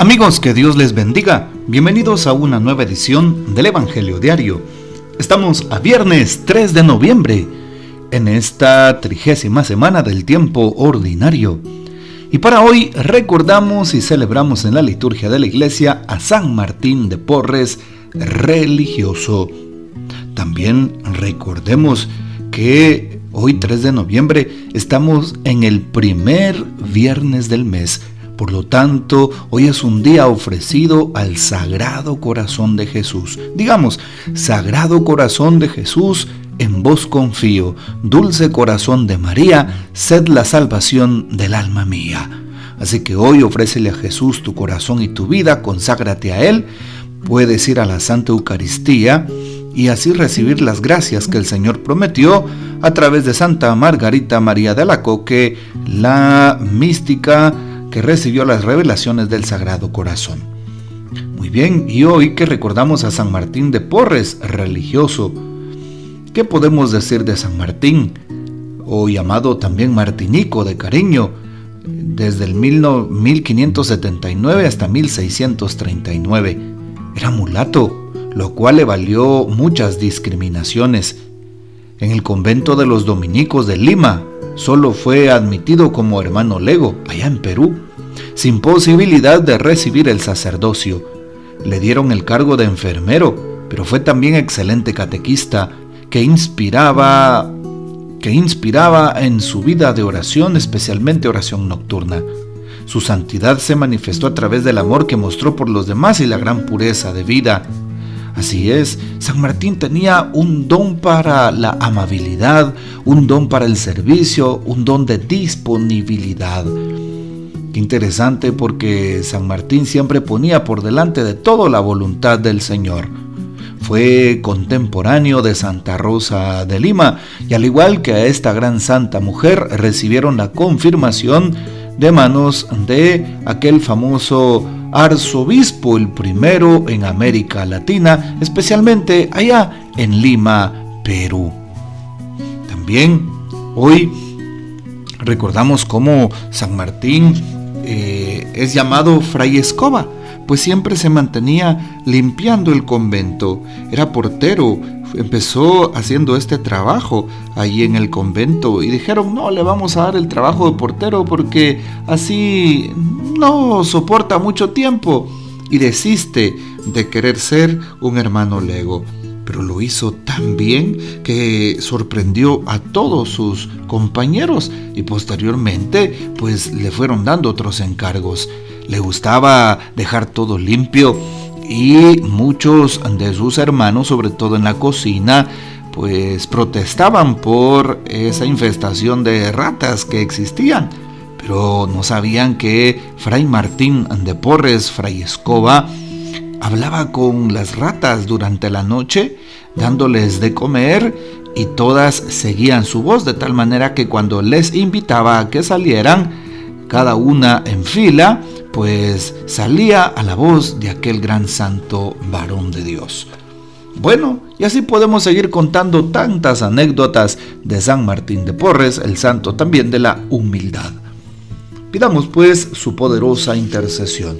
Amigos, que Dios les bendiga. Bienvenidos a una nueva edición del Evangelio Diario. Estamos a viernes 3 de noviembre, en esta trigésima semana del tiempo ordinario. Y para hoy recordamos y celebramos en la liturgia de la iglesia a San Martín de Porres, religioso. También recordemos que hoy 3 de noviembre estamos en el primer viernes del mes por lo tanto, hoy es un día ofrecido al Sagrado Corazón de Jesús. Digamos, Sagrado Corazón de Jesús, en vos confío. Dulce Corazón de María, sed la salvación del alma mía. Así que hoy ofrécele a Jesús tu corazón y tu vida, conságrate a Él. Puedes ir a la Santa Eucaristía y así recibir las gracias que el Señor prometió a través de Santa Margarita María de Alacoque, la mística que recibió las revelaciones del Sagrado Corazón. Muy bien, y hoy que recordamos a San Martín de Porres, religioso, ¿qué podemos decir de San Martín? O llamado también Martinico de cariño, desde el 1579 hasta 1639. Era mulato, lo cual le valió muchas discriminaciones. En el convento de los dominicos de Lima, solo fue admitido como hermano lego allá en Perú, sin posibilidad de recibir el sacerdocio. Le dieron el cargo de enfermero, pero fue también excelente catequista que inspiraba que inspiraba en su vida de oración, especialmente oración nocturna. Su santidad se manifestó a través del amor que mostró por los demás y la gran pureza de vida. Así es, San Martín tenía un don para la amabilidad, un don para el servicio, un don de disponibilidad. Qué interesante porque San Martín siempre ponía por delante de todo la voluntad del Señor. Fue contemporáneo de Santa Rosa de Lima y al igual que a esta gran santa mujer recibieron la confirmación de manos de aquel famoso arzobispo, el primero en América Latina, especialmente allá en Lima, Perú. También hoy recordamos cómo San Martín eh, es llamado Fray Escoba, pues siempre se mantenía limpiando el convento, era portero, empezó haciendo este trabajo ahí en el convento y dijeron, no, le vamos a dar el trabajo de portero porque así no soporta mucho tiempo y desiste de querer ser un hermano lego. Pero lo hizo tan bien que sorprendió a todos sus compañeros y posteriormente pues le fueron dando otros encargos. Le gustaba dejar todo limpio y muchos de sus hermanos, sobre todo en la cocina, pues protestaban por esa infestación de ratas que existían, pero no sabían que Fray Martín de Porres, Fray Escoba, hablaba con las ratas durante la noche, dándoles de comer y todas seguían su voz de tal manera que cuando les invitaba a que salieran, cada una en fila, pues salía a la voz de aquel gran santo varón de Dios. Bueno, y así podemos seguir contando tantas anécdotas de San Martín de Porres, el santo también de la humildad. Pidamos pues su poderosa intercesión.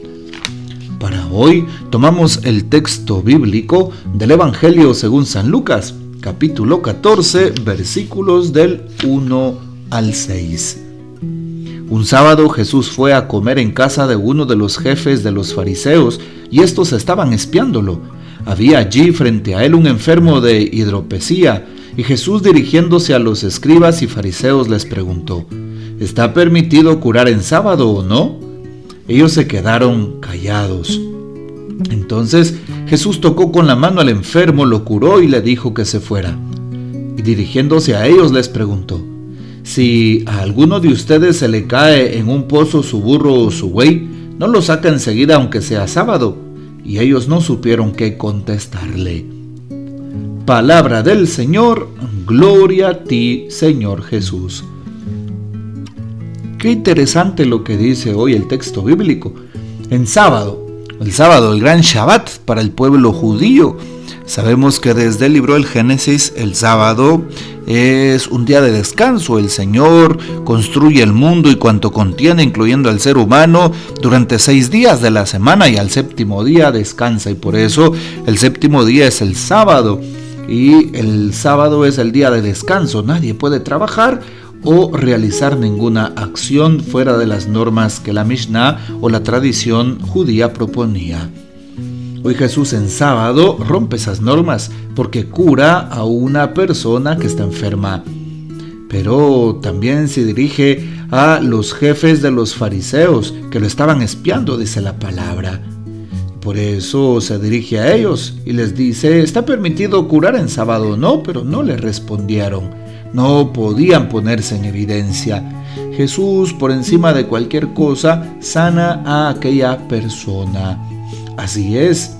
Para hoy tomamos el texto bíblico del Evangelio según San Lucas, capítulo 14, versículos del 1 al 6. Un sábado Jesús fue a comer en casa de uno de los jefes de los fariseos y estos estaban espiándolo. Había allí frente a él un enfermo de hidropesía y Jesús dirigiéndose a los escribas y fariseos les preguntó, ¿está permitido curar en sábado o no? Ellos se quedaron callados. Entonces Jesús tocó con la mano al enfermo, lo curó y le dijo que se fuera. Y dirigiéndose a ellos les preguntó, si a alguno de ustedes se le cae en un pozo su burro o su buey, no lo saca enseguida aunque sea sábado. Y ellos no supieron qué contestarle. Palabra del Señor, gloria a ti, Señor Jesús. Qué interesante lo que dice hoy el texto bíblico. En sábado, el sábado, el gran Shabbat para el pueblo judío, Sabemos que desde el libro del Génesis el sábado es un día de descanso. El Señor construye el mundo y cuanto contiene, incluyendo al ser humano, durante seis días de la semana y al séptimo día descansa. Y por eso el séptimo día es el sábado. Y el sábado es el día de descanso. Nadie puede trabajar o realizar ninguna acción fuera de las normas que la Mishnah o la tradición judía proponía. Hoy Jesús en sábado rompe esas normas porque cura a una persona que está enferma. Pero también se dirige a los jefes de los fariseos que lo estaban espiando, dice la palabra. Por eso se dirige a ellos y les dice, está permitido curar en sábado, no, pero no le respondieron. No podían ponerse en evidencia. Jesús, por encima de cualquier cosa, sana a aquella persona. Así es.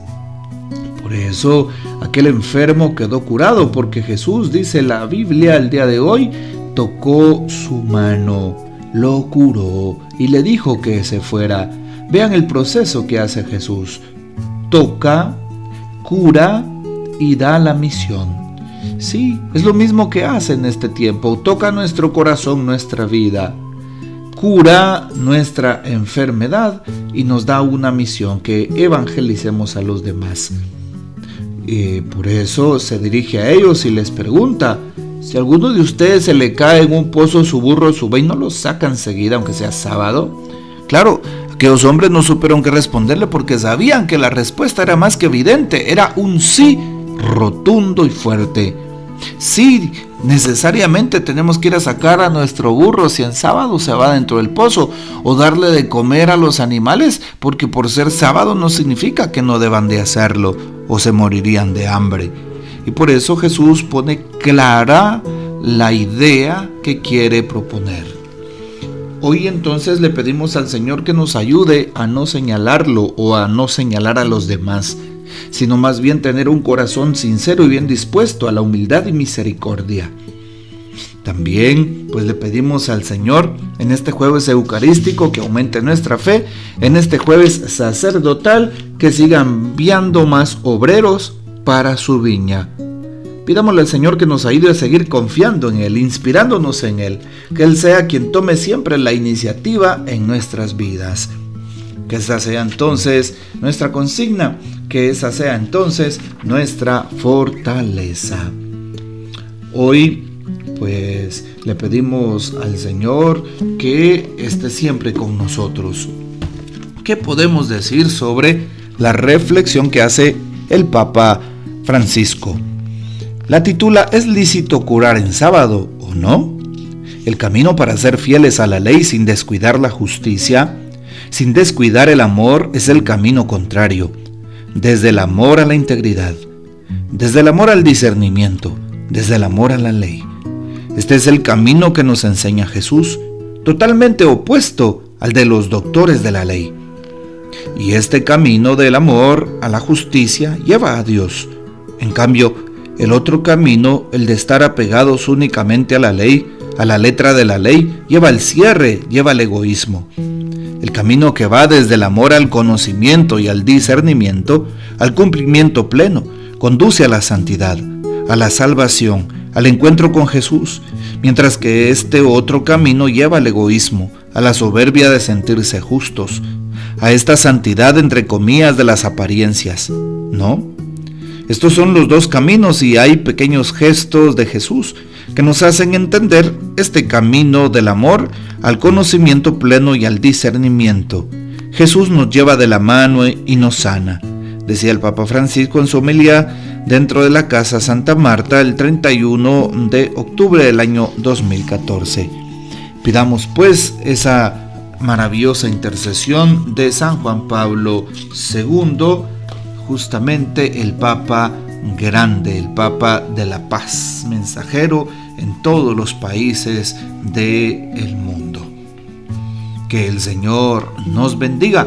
Por eso aquel enfermo quedó curado, porque Jesús, dice la Biblia el día de hoy, tocó su mano, lo curó y le dijo que se fuera. Vean el proceso que hace Jesús. Toca, cura y da la misión. Sí, es lo mismo que hace en este tiempo. Toca nuestro corazón, nuestra vida cura nuestra enfermedad y nos da una misión, que evangelicemos a los demás. Y por eso se dirige a ellos y les pregunta, si a alguno de ustedes se le cae en un pozo su burro su buey, ¿no lo sacan enseguida aunque sea sábado? Claro, aquellos hombres no supieron qué responderle porque sabían que la respuesta era más que evidente, era un sí rotundo y fuerte. Sí, necesariamente tenemos que ir a sacar a nuestro burro si en sábado se va dentro del pozo o darle de comer a los animales, porque por ser sábado no significa que no deban de hacerlo o se morirían de hambre. Y por eso Jesús pone clara la idea que quiere proponer. Hoy entonces le pedimos al Señor que nos ayude a no señalarlo o a no señalar a los demás, sino más bien tener un corazón sincero y bien dispuesto a la humildad y misericordia. También pues le pedimos al Señor en este jueves eucarístico que aumente nuestra fe, en este jueves sacerdotal que siga enviando más obreros para su viña. Pidámosle al Señor que nos ayude a seguir confiando en Él, inspirándonos en Él, que Él sea quien tome siempre la iniciativa en nuestras vidas. Que esa sea entonces nuestra consigna, que esa sea entonces nuestra fortaleza. Hoy pues le pedimos al Señor que esté siempre con nosotros. ¿Qué podemos decir sobre la reflexión que hace el Papa Francisco? La titula ¿Es lícito curar en sábado o no? El camino para ser fieles a la ley sin descuidar la justicia sin descuidar el amor es el camino contrario, desde el amor a la integridad, desde el amor al discernimiento, desde el amor a la ley. Este es el camino que nos enseña Jesús, totalmente opuesto al de los doctores de la ley. Y este camino del amor a la justicia lleva a Dios. En cambio, el otro camino, el de estar apegados únicamente a la ley, a la letra de la ley, lleva al cierre, lleva al egoísmo. El camino que va desde el amor al conocimiento y al discernimiento, al cumplimiento pleno, conduce a la santidad, a la salvación, al encuentro con Jesús, mientras que este otro camino lleva al egoísmo, a la soberbia de sentirse justos, a esta santidad entre comillas de las apariencias. ¿No? Estos son los dos caminos y hay pequeños gestos de Jesús que nos hacen entender este camino del amor al conocimiento pleno y al discernimiento. Jesús nos lleva de la mano y nos sana, decía el Papa Francisco en su homilía dentro de la Casa Santa Marta el 31 de octubre del año 2014. Pidamos pues esa maravillosa intercesión de San Juan Pablo II, justamente el Papa grande, el Papa de la Paz, mensajero en todos los países del mundo. Que el Señor nos bendiga,